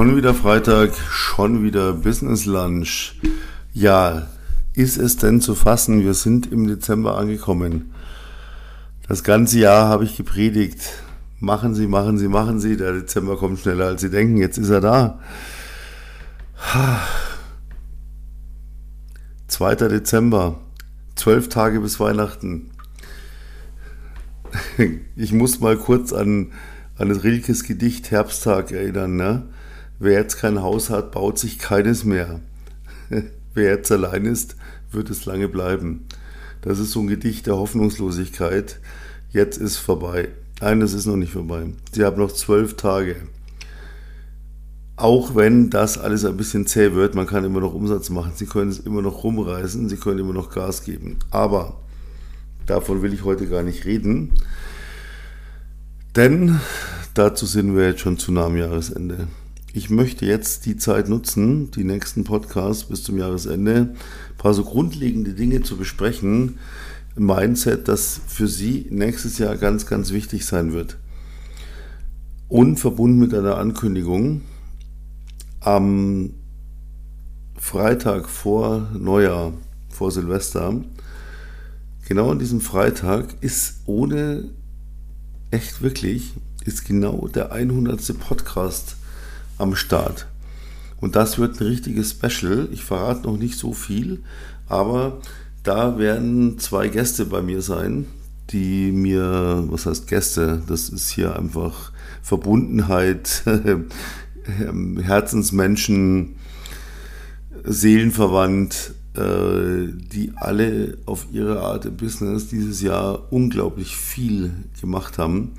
Schon wieder Freitag, schon wieder Business Lunch. Ja, ist es denn zu fassen? Wir sind im Dezember angekommen. Das ganze Jahr habe ich gepredigt. Machen Sie, machen Sie, machen Sie. Der Dezember kommt schneller als Sie denken. Jetzt ist er da. 2. Dezember. Zwölf Tage bis Weihnachten. Ich muss mal kurz an, an das Rilkes Gedicht Herbsttag erinnern. Ne? Wer jetzt kein Haus hat, baut sich keines mehr. Wer jetzt allein ist, wird es lange bleiben. Das ist so ein Gedicht der Hoffnungslosigkeit. Jetzt ist vorbei. Nein, das ist noch nicht vorbei. Sie haben noch zwölf Tage. Auch wenn das alles ein bisschen zäh wird, man kann immer noch Umsatz machen. Sie können es immer noch rumreißen, Sie können immer noch Gas geben. Aber davon will ich heute gar nicht reden. Denn dazu sind wir jetzt schon zu nah am Jahresende. Ich möchte jetzt die Zeit nutzen, die nächsten Podcasts bis zum Jahresende, ein paar so grundlegende Dinge zu besprechen. Mindset, das für Sie nächstes Jahr ganz, ganz wichtig sein wird. Und verbunden mit einer Ankündigung, am Freitag vor Neujahr, vor Silvester, genau an diesem Freitag ist ohne, echt wirklich, ist genau der 100. Podcast am Start. Und das wird ein richtiges Special. Ich verrate noch nicht so viel, aber da werden zwei Gäste bei mir sein, die mir, was heißt Gäste, das ist hier einfach Verbundenheit, Herzensmenschen, Seelenverwandt, äh, die alle auf ihre Art im Business dieses Jahr unglaublich viel gemacht haben.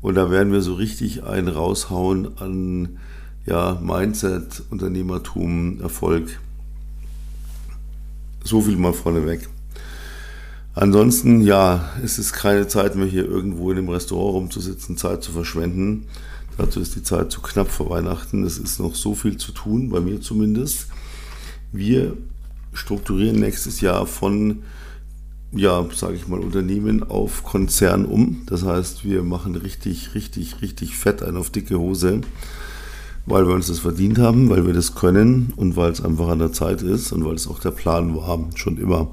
Und da werden wir so richtig einen raushauen an ja, Mindset, Unternehmertum, Erfolg. So viel mal vorneweg. Ansonsten, ja, es ist keine Zeit mehr, hier irgendwo in einem Restaurant rumzusitzen, Zeit zu verschwenden. Dazu ist die Zeit zu knapp vor Weihnachten. Es ist noch so viel zu tun, bei mir zumindest. Wir strukturieren nächstes Jahr von, ja, sage ich mal, Unternehmen auf Konzern um. Das heißt, wir machen richtig, richtig, richtig fett ein auf dicke Hose weil wir uns das verdient haben, weil wir das können und weil es einfach an der Zeit ist und weil es auch der Plan war, schon immer.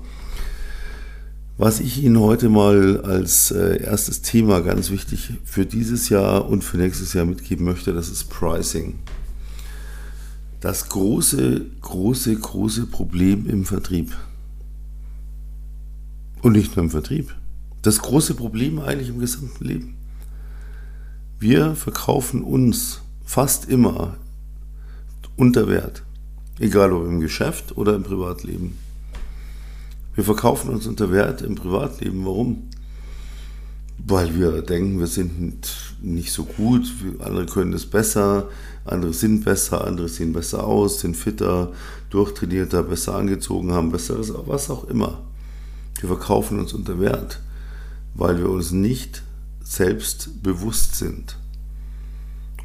Was ich Ihnen heute mal als äh, erstes Thema ganz wichtig für dieses Jahr und für nächstes Jahr mitgeben möchte, das ist Pricing. Das große, große, große Problem im Vertrieb. Und nicht nur im Vertrieb. Das große Problem eigentlich im gesamten Leben. Wir verkaufen uns fast immer unter Wert. Egal ob im Geschäft oder im Privatleben. Wir verkaufen uns unter Wert im Privatleben. Warum? Weil wir denken, wir sind nicht so gut, andere können das besser, andere sind besser, andere sehen besser aus, sind fitter, durchtrainierter, besser angezogen, haben besseres, was auch immer. Wir verkaufen uns unter Wert, weil wir uns nicht selbst bewusst sind.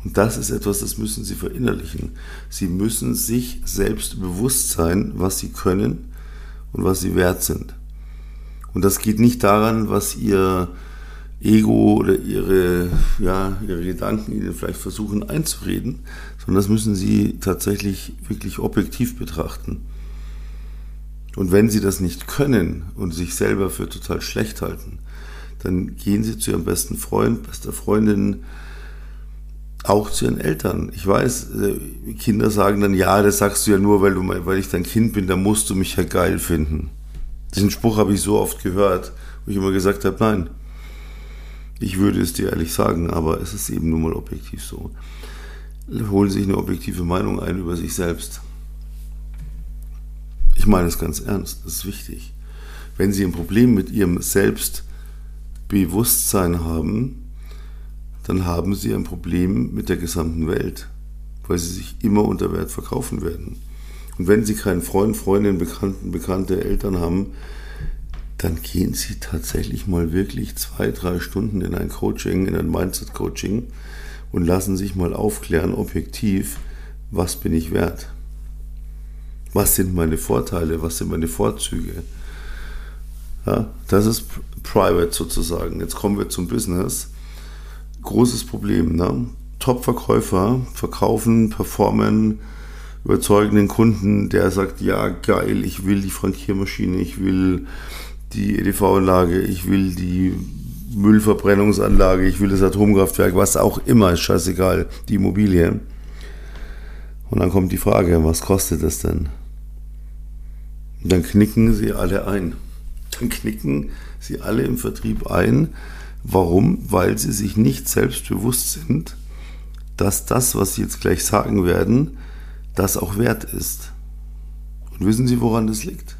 Und das ist etwas, das müssen Sie verinnerlichen. Sie müssen sich selbst bewusst sein, was Sie können und was Sie wert sind. Und das geht nicht daran, was Ihr Ego oder Ihre, ja, Ihre Gedanken Ihnen vielleicht versuchen einzureden, sondern das müssen Sie tatsächlich wirklich objektiv betrachten. Und wenn Sie das nicht können und sich selber für total schlecht halten, dann gehen Sie zu Ihrem besten Freund, bester Freundin, auch zu ihren Eltern. Ich weiß, äh, Kinder sagen dann, ja, das sagst du ja nur, weil, du, weil ich dein Kind bin, da musst du mich ja geil finden. Diesen Spruch habe ich so oft gehört, wo ich immer gesagt habe, nein, ich würde es dir ehrlich sagen, aber es ist eben nun mal objektiv so. Holen sich eine objektive Meinung ein über sich selbst. Ich meine es ganz ernst, das ist wichtig. Wenn Sie ein Problem mit Ihrem Selbstbewusstsein haben, dann haben sie ein Problem mit der gesamten Welt, weil sie sich immer unter Wert verkaufen werden. Und wenn sie keinen Freund, Freundin, Bekannten, bekannte Eltern haben, dann gehen sie tatsächlich mal wirklich zwei, drei Stunden in ein Coaching, in ein Mindset-Coaching und lassen sich mal aufklären, objektiv, was bin ich wert? Was sind meine Vorteile? Was sind meine Vorzüge? Ja, das ist private sozusagen. Jetzt kommen wir zum Business großes Problem. Ne? Top-Verkäufer verkaufen, performen, überzeugen den Kunden, der sagt, ja geil, ich will die Frankiermaschine, ich will die EDV-Anlage, ich will die Müllverbrennungsanlage, ich will das Atomkraftwerk, was auch immer, ist scheißegal, die Immobilie. Und dann kommt die Frage, was kostet das denn? Und dann knicken sie alle ein. Dann knicken sie alle im Vertrieb ein. Warum? Weil sie sich nicht selbstbewusst sind, dass das, was sie jetzt gleich sagen werden, das auch wert ist. Und wissen Sie, woran das liegt?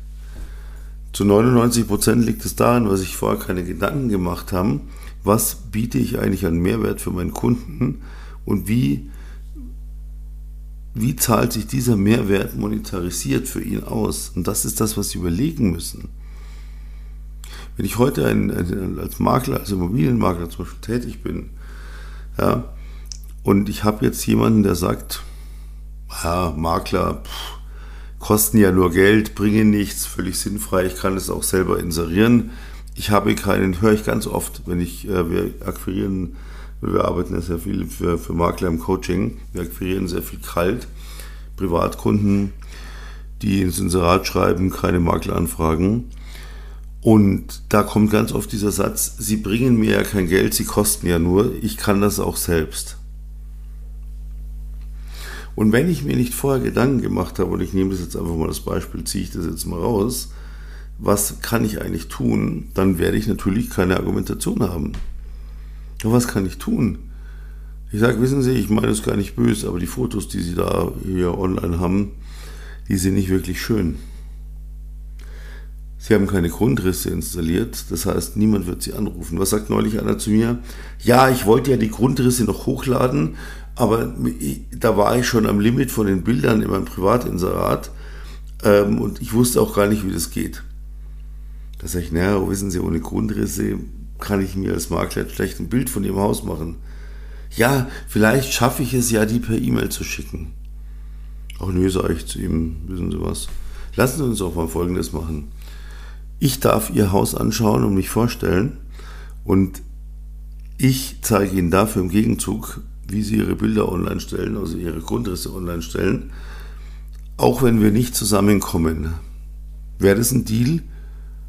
Zu 99 Prozent liegt es daran, was ich vorher keine Gedanken gemacht habe, was biete ich eigentlich an Mehrwert für meinen Kunden und wie, wie zahlt sich dieser Mehrwert monetarisiert für ihn aus. Und das ist das, was Sie überlegen müssen. Wenn ich heute ein, als Makler, als Immobilienmakler zum Beispiel tätig bin, ja, und ich habe jetzt jemanden, der sagt, ja, Makler, pff, kosten ja nur Geld, bringen nichts, völlig sinnfrei. Ich kann es auch selber inserieren. Ich habe keinen, höre ich ganz oft, wenn ich, äh, wir akquirieren, wir arbeiten ja sehr viel für, für Makler im Coaching, wir akquirieren sehr viel kalt, Privatkunden, die ins Inserat schreiben, keine Makleranfragen. Und da kommt ganz oft dieser Satz, Sie bringen mir ja kein Geld, Sie kosten ja nur, ich kann das auch selbst. Und wenn ich mir nicht vorher Gedanken gemacht habe, und ich nehme das jetzt einfach mal das Beispiel, ziehe ich das jetzt mal raus, was kann ich eigentlich tun, dann werde ich natürlich keine Argumentation haben. Aber was kann ich tun? Ich sage, wissen Sie, ich meine es gar nicht böse, aber die Fotos, die Sie da hier online haben, die sind nicht wirklich schön. Sie haben keine Grundrisse installiert, das heißt, niemand wird Sie anrufen. Was sagt neulich einer zu mir? Ja, ich wollte ja die Grundrisse noch hochladen, aber da war ich schon am Limit von den Bildern in meinem Privatinserat ähm, und ich wusste auch gar nicht, wie das geht. Da sage ich, naja, wissen Sie, ohne Grundrisse kann ich mir als Makler schlecht ein Bild von Ihrem Haus machen. Ja, vielleicht schaffe ich es ja, die per E-Mail zu schicken. Ach nö, sage ich zu ihm, wissen Sie was. Lassen Sie uns auch mal Folgendes machen. Ich darf Ihr Haus anschauen und mich vorstellen und ich zeige Ihnen dafür im Gegenzug wie sie ihre Bilder online stellen, also ihre Grundrisse online stellen, auch wenn wir nicht zusammenkommen. Wäre das ein Deal?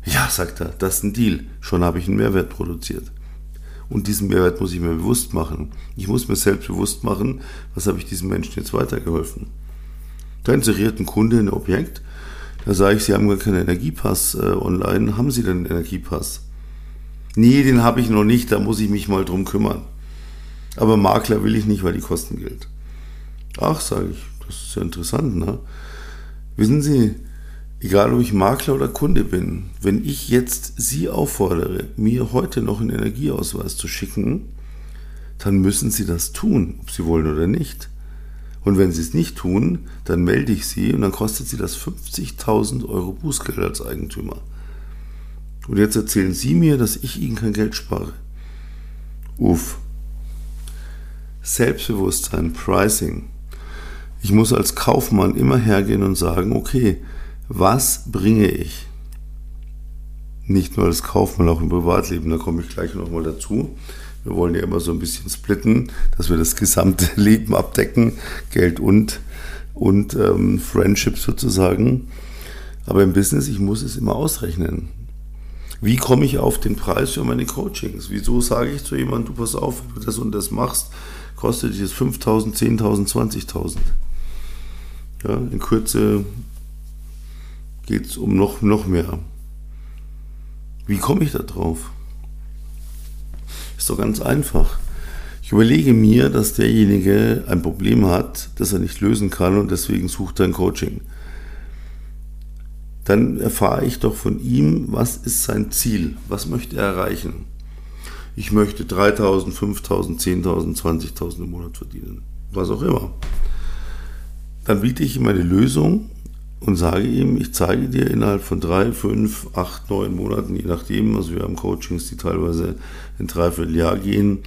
Ja, sagt er, das ist ein Deal. Schon habe ich einen Mehrwert produziert. Und diesen Mehrwert muss ich mir bewusst machen. Ich muss mir selbst bewusst machen, was habe ich diesem Menschen jetzt weitergeholfen. Da inseriert ein Kunde ein Objekt, da sage ich, Sie haben gar keinen Energiepass äh, online. Haben Sie denn einen Energiepass? Nee, den habe ich noch nicht, da muss ich mich mal drum kümmern. Aber Makler will ich nicht, weil die kosten Geld. Ach, sage ich, das ist ja interessant, ne? Wissen Sie, egal ob ich Makler oder Kunde bin, wenn ich jetzt Sie auffordere, mir heute noch einen Energieausweis zu schicken, dann müssen Sie das tun, ob Sie wollen oder nicht. Und wenn Sie es nicht tun, dann melde ich Sie und dann kostet Sie das 50.000 Euro Bußgeld als Eigentümer. Und jetzt erzählen Sie mir, dass ich Ihnen kein Geld spare. Uff. Selbstbewusstsein, Pricing. Ich muss als Kaufmann immer hergehen und sagen, okay, was bringe ich? Nicht nur als Kaufmann, auch im Privatleben, da komme ich gleich nochmal dazu. Wir wollen ja immer so ein bisschen splitten, dass wir das gesamte Leben abdecken, Geld und, und ähm, Friendship sozusagen. Aber im Business, ich muss es immer ausrechnen. Wie komme ich auf den Preis für meine Coachings? Wieso sage ich zu jemandem, du pass auf, wenn du das und das machst, kostet dich jetzt 5.000, 10.000, 20.000. Ja, in Kürze geht es um noch, noch mehr. Wie komme ich da drauf? Ist doch ganz einfach. Ich überlege mir, dass derjenige ein Problem hat, das er nicht lösen kann und deswegen sucht er ein Coaching. Dann erfahre ich doch von ihm, was ist sein Ziel, was möchte er erreichen ich möchte 3.000, 5.000, 10.000, 20.000 im Monat verdienen. Was auch immer. Dann biete ich ihm eine Lösung und sage ihm, ich zeige dir innerhalb von drei, fünf, acht, neun Monaten, je nachdem, also wir haben Coachings, die teilweise ein Dreivierteljahr gehen,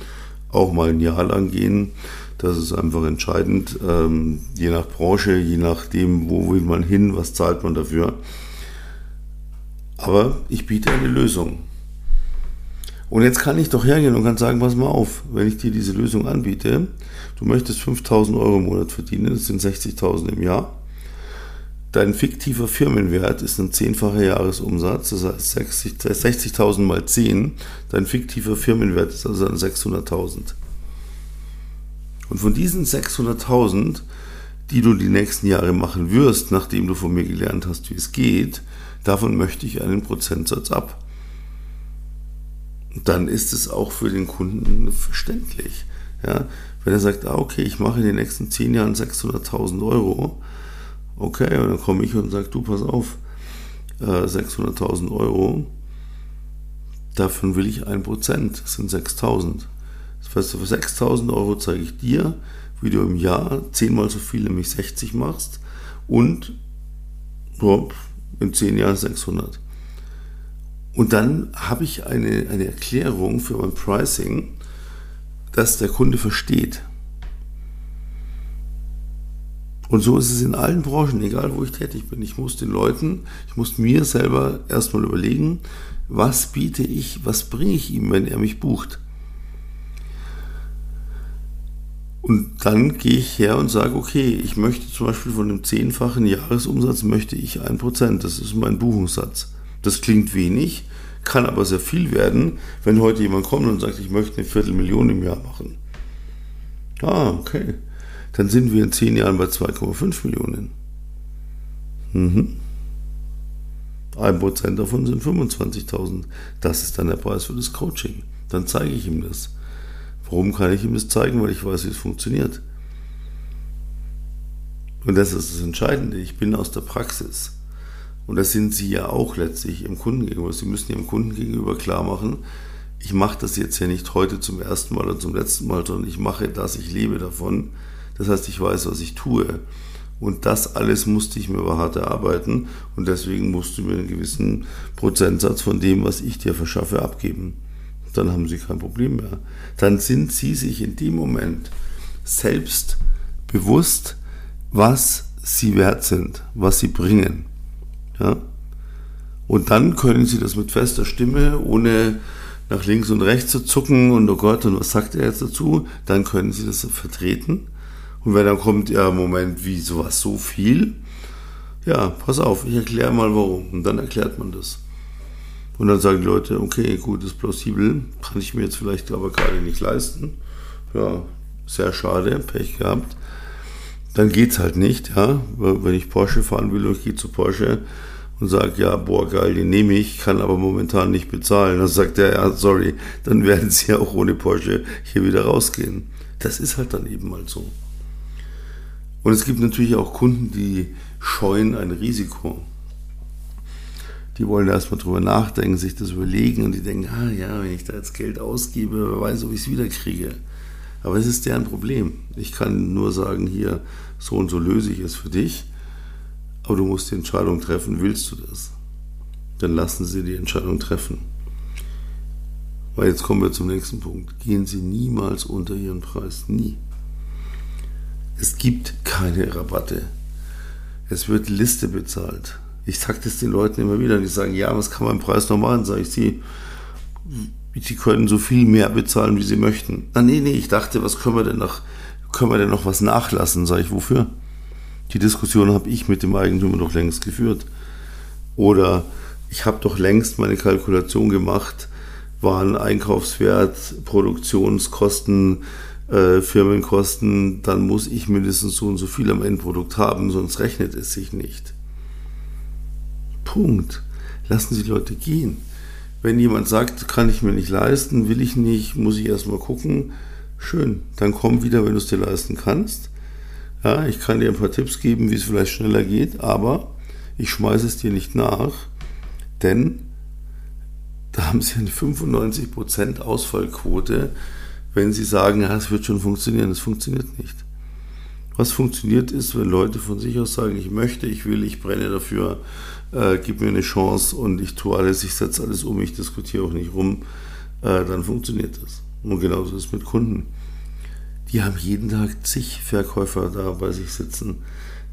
auch mal ein Jahr lang gehen. Das ist einfach entscheidend, ähm, je nach Branche, je nachdem, wo will man hin, was zahlt man dafür. Aber ich biete eine Lösung. Und jetzt kann ich doch hergehen und kann sagen, pass mal auf, wenn ich dir diese Lösung anbiete, du möchtest 5000 Euro im Monat verdienen, das sind 60.000 im Jahr. Dein fiktiver Firmenwert ist ein zehnfacher Jahresumsatz, das heißt 60.000 mal 10. Dein fiktiver Firmenwert ist also 600.000. Und von diesen 600.000, die du die nächsten Jahre machen wirst, nachdem du von mir gelernt hast, wie es geht, davon möchte ich einen Prozentsatz ab dann ist es auch für den Kunden verständlich. Ja? Wenn er sagt, ah, okay, ich mache in den nächsten zehn Jahren 600.000 Euro, okay, und dann komme ich und sage, du, pass auf, 600.000 äh, Euro, davon will ich ein Prozent, das sind 6.000. Das heißt, für 6.000 Euro zeige ich dir, wie du im Jahr zehnmal so viel, nämlich 60 machst und in zehn Jahren 600. Und dann habe ich eine, eine Erklärung für mein Pricing, dass der Kunde versteht. Und so ist es in allen Branchen, egal wo ich tätig bin. Ich muss den Leuten, ich muss mir selber erstmal überlegen, was biete ich, was bringe ich ihm, wenn er mich bucht. Und dann gehe ich her und sage, okay, ich möchte zum Beispiel von einem zehnfachen Jahresumsatz möchte ich ein Prozent. Das ist mein Buchungssatz. Das klingt wenig, kann aber sehr viel werden, wenn heute jemand kommt und sagt, ich möchte eine Viertelmillion im Jahr machen. Ah, okay. Dann sind wir in zehn Jahren bei 2,5 Millionen. Mhm. Ein Prozent davon sind 25.000. Das ist dann der Preis für das Coaching. Dann zeige ich ihm das. Warum kann ich ihm das zeigen? Weil ich weiß, wie es funktioniert. Und das ist das Entscheidende. Ich bin aus der Praxis. Und das sind Sie ja auch letztlich im Kunden gegenüber. Sie müssen Ihrem Kunden gegenüber klar machen, ich mache das jetzt ja nicht heute zum ersten Mal oder zum letzten Mal, sondern ich mache das, ich lebe davon. Das heißt, ich weiß, was ich tue. Und das alles musste ich mir aber hart erarbeiten und deswegen musst du mir einen gewissen Prozentsatz von dem, was ich dir verschaffe, abgeben. Dann haben sie kein Problem mehr. Dann sind sie sich in dem Moment selbst bewusst, was sie wert sind, was sie bringen. Ja? Und dann können Sie das mit fester Stimme, ohne nach links und rechts zu zucken und oh Gott, und was sagt er jetzt dazu? Dann können Sie das vertreten. Und wenn dann kommt, ja, Moment, wie sowas so viel? Ja, pass auf, ich erkläre mal warum. Und dann erklärt man das. Und dann sagen die Leute, okay, gut, ist plausibel, kann ich mir jetzt vielleicht aber gerade nicht leisten. Ja, sehr schade, Pech gehabt. Dann geht's halt nicht, ja. Wenn ich Porsche fahren will und ich gehe zu Porsche, und sagt, ja, boah, geil, den nehme ich, kann aber momentan nicht bezahlen. Dann sagt er, ja, sorry, dann werden Sie ja auch ohne Porsche hier wieder rausgehen. Das ist halt dann eben mal so. Und es gibt natürlich auch Kunden, die scheuen ein Risiko. Die wollen erstmal drüber nachdenken, sich das überlegen und die denken, ah ja, wenn ich da jetzt Geld ausgebe, wer weiß, ob ich es wieder kriege. Aber es ist deren Problem. Ich kann nur sagen, hier, so und so löse ich es für dich. Aber du musst die Entscheidung treffen, willst du das? Dann lassen Sie die Entscheidung treffen. Weil jetzt kommen wir zum nächsten Punkt. Gehen Sie niemals unter Ihren Preis. Nie. Es gibt keine Rabatte. Es wird Liste bezahlt. Ich sage das den Leuten immer wieder. Die sagen, ja, was kann man im Preis noch machen? Sage ich, Sie, Sie können so viel mehr bezahlen, wie Sie möchten. Na, nee, nee, ich dachte, was können wir denn noch, können wir denn noch was nachlassen? Sage ich, wofür? Die Diskussion habe ich mit dem Eigentümer doch längst geführt. Oder ich habe doch längst meine Kalkulation gemacht, waren Einkaufswert, Produktionskosten, äh, Firmenkosten, dann muss ich mindestens so und so viel am Endprodukt haben, sonst rechnet es sich nicht. Punkt. Lassen Sie Leute gehen. Wenn jemand sagt, kann ich mir nicht leisten, will ich nicht, muss ich erstmal gucken, schön, dann komm wieder, wenn du es dir leisten kannst. Ja, ich kann dir ein paar Tipps geben, wie es vielleicht schneller geht, aber ich schmeiße es dir nicht nach, denn da haben sie eine 95% Ausfallquote, wenn sie sagen, ja, es wird schon funktionieren. Es funktioniert nicht. Was funktioniert ist, wenn Leute von sich aus sagen, ich möchte, ich will, ich brenne dafür, äh, gib mir eine Chance und ich tue alles, ich setze alles um, ich diskutiere auch nicht rum, äh, dann funktioniert das. Und genauso ist es mit Kunden die haben jeden Tag zig Verkäufer da bei sich sitzen.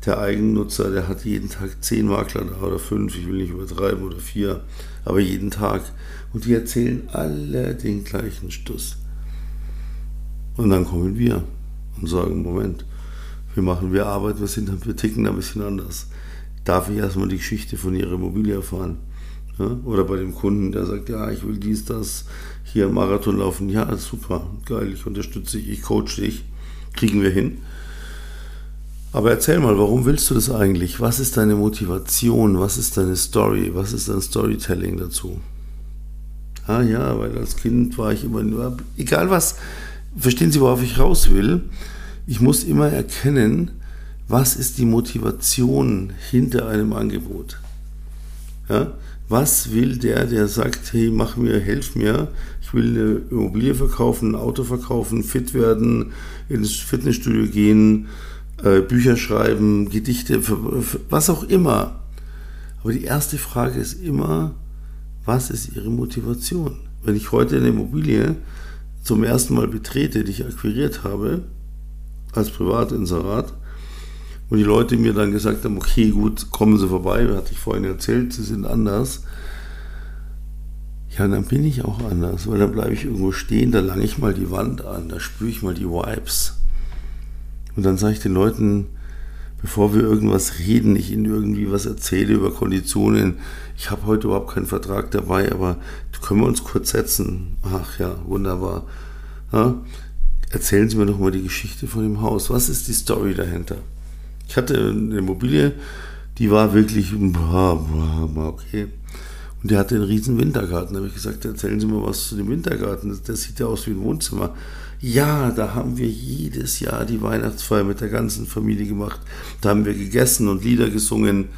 der Eigennutzer, der hat jeden Tag zehn Makler da oder fünf, ich will nicht übertreiben, oder vier, aber jeden Tag. Und die erzählen alle den gleichen Stuss. Und dann kommen wir und sagen, Moment, wir machen wir Arbeit, wir, sind, wir ticken ein bisschen anders. Darf ich erstmal die Geschichte von ihrer Immobilie erfahren? Ja? Oder bei dem Kunden, der sagt, ja, ich will dies, das, hier Marathon laufen. Ja, super, geil, ich unterstütze dich, ich coach dich, kriegen wir hin. Aber erzähl mal, warum willst du das eigentlich? Was ist deine Motivation? Was ist deine Story? Was ist dein Storytelling dazu? Ah ja, weil als Kind war ich immer nur, egal was, verstehen Sie, worauf ich raus will? Ich muss immer erkennen, was ist die Motivation hinter einem Angebot. Ja? Was will der, der sagt, hey, mach mir, helf mir, ich will eine Immobilie verkaufen, ein Auto verkaufen, fit werden, ins Fitnessstudio gehen, äh, Bücher schreiben, Gedichte, was auch immer. Aber die erste Frage ist immer, was ist Ihre Motivation? Wenn ich heute eine Immobilie zum ersten Mal betrete, die ich akquiriert habe, als Privatinserat, und die Leute mir dann gesagt haben, okay, gut, kommen Sie vorbei, hatte ich vorhin erzählt, Sie sind anders. Ja, dann bin ich auch anders, weil dann bleibe ich irgendwo stehen, da lange ich mal die Wand an, da spüre ich mal die Vibes. Und dann sage ich den Leuten, bevor wir irgendwas reden, ich ihnen irgendwie was erzähle über Konditionen, ich habe heute überhaupt keinen Vertrag dabei, aber können wir uns kurz setzen? Ach ja, wunderbar. Ja? Erzählen Sie mir doch mal die Geschichte von dem Haus. Was ist die Story dahinter? Ich hatte eine Immobilie, die war wirklich, okay. Und die hatte einen riesen Wintergarten. Da habe ich gesagt, erzählen Sie mir was zu dem Wintergarten. Das sieht ja aus wie ein Wohnzimmer. Ja, da haben wir jedes Jahr die Weihnachtsfeier mit der ganzen Familie gemacht. Da haben wir gegessen und Lieder gesungen.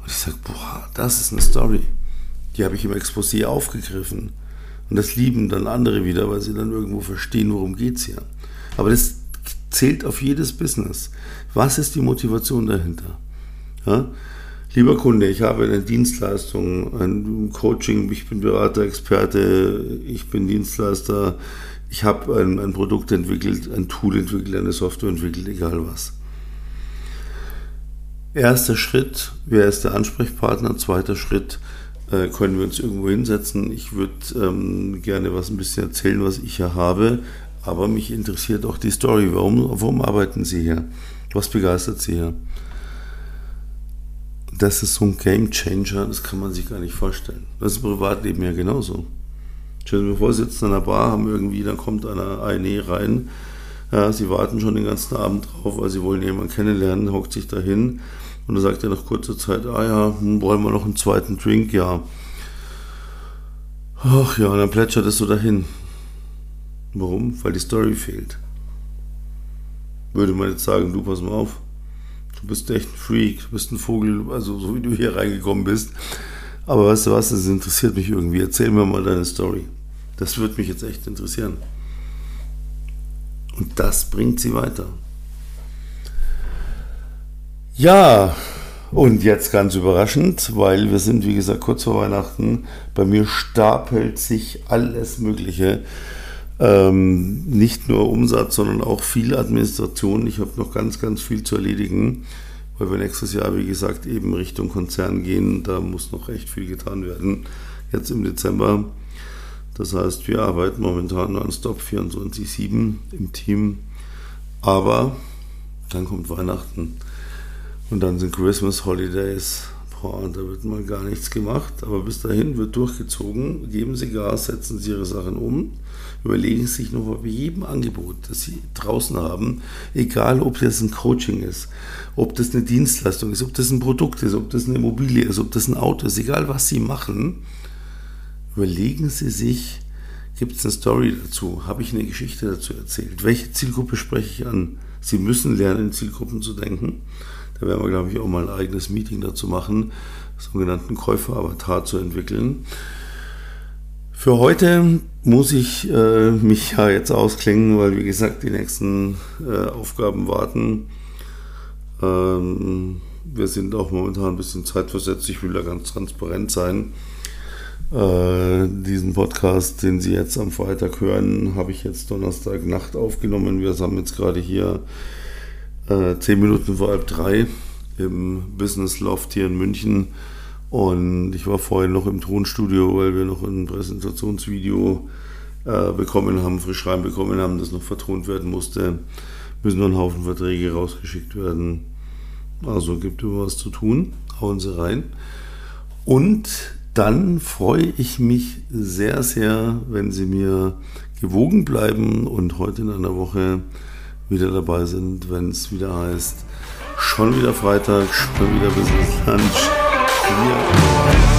Und ich sage, boah, das ist eine Story. Die habe ich im Exposé aufgegriffen. Und das lieben dann andere wieder, weil sie dann irgendwo verstehen, worum es hier. Aber das zählt auf jedes Business. Was ist die Motivation dahinter? Ja? Lieber Kunde, ich habe eine Dienstleistung, ein Coaching, ich bin Berater, Experte, ich bin Dienstleister, ich habe ein, ein Produkt entwickelt, ein Tool entwickelt, eine Software entwickelt, egal was. Erster Schritt, wer ist der Ansprechpartner? Zweiter Schritt, äh, können wir uns irgendwo hinsetzen. Ich würde ähm, gerne was ein bisschen erzählen, was ich hier habe, aber mich interessiert auch die Story. Warum, warum arbeiten Sie hier? Was begeistert Sie hier? das ist so ein Game Changer, das kann man sich gar nicht vorstellen. Das ist im Privatleben ja genauso. Stellen mir vor, sitzen an einer Bar, haben irgendwie, dann kommt einer eine rein, ja, Sie warten schon den ganzen Abend drauf, weil Sie wollen jemanden kennenlernen, hockt sich da hin und dann sagt er nach kurzer Zeit, ah ja, hm, wollen wir noch einen zweiten Drink? Ja. Ach ja, und dann plätschert es so dahin. Warum? Weil die Story fehlt. Würde man jetzt sagen, du pass mal auf, du bist echt ein Freak, du bist ein Vogel, also so wie du hier reingekommen bist. Aber weißt du was, das interessiert mich irgendwie. Erzähl mir mal deine Story. Das würde mich jetzt echt interessieren. Und das bringt sie weiter. Ja, und jetzt ganz überraschend, weil wir sind, wie gesagt, kurz vor Weihnachten. Bei mir stapelt sich alles Mögliche. Ähm, nicht nur Umsatz, sondern auch viel Administration. Ich habe noch ganz, ganz viel zu erledigen, weil wir nächstes Jahr, wie gesagt, eben Richtung Konzern gehen. Da muss noch echt viel getan werden. Jetzt im Dezember. Das heißt, wir arbeiten momentan nonstop 24-7 im Team. Aber dann kommt Weihnachten und dann sind Christmas Holidays Boah, da wird mal gar nichts gemacht, aber bis dahin wird durchgezogen. Geben Sie Gas, setzen Sie Ihre Sachen um, überlegen Sie sich noch bei jedem Angebot, das Sie draußen haben, egal ob das ein Coaching ist, ob das eine Dienstleistung ist, ob das ein Produkt ist, ob das eine Immobilie ist, ob das ein Auto ist, egal was Sie machen, überlegen Sie sich, gibt es eine Story dazu, habe ich eine Geschichte dazu erzählt, welche Zielgruppe spreche ich an? Sie müssen lernen, in Zielgruppen zu denken. Da werden wir, glaube ich, auch mal ein eigenes Meeting dazu machen, sogenannten Käufer-Avatar zu entwickeln. Für heute muss ich äh, mich ja jetzt ausklingen, weil wie gesagt die nächsten äh, Aufgaben warten. Ähm, wir sind auch momentan ein bisschen zeitversetzt. Ich will da ganz transparent sein. Äh, diesen Podcast, den Sie jetzt am Freitag hören, habe ich jetzt Donnerstag Nacht aufgenommen. Wir haben jetzt gerade hier äh, zehn Minuten vor halb drei. im Business Loft hier in München. Und ich war vorhin noch im Tonstudio, weil wir noch ein Präsentationsvideo äh, bekommen haben, frisch reinbekommen haben, das noch vertont werden musste. Müssen noch ein Haufen Verträge rausgeschickt werden. Also gibt immer was zu tun. Hauen Sie rein. Und dann freue ich mich sehr, sehr, wenn Sie mir gewogen bleiben und heute in einer Woche wieder dabei sind, wenn es wieder heißt, schon wieder Freitag, schon wieder Business Lunch. Hier.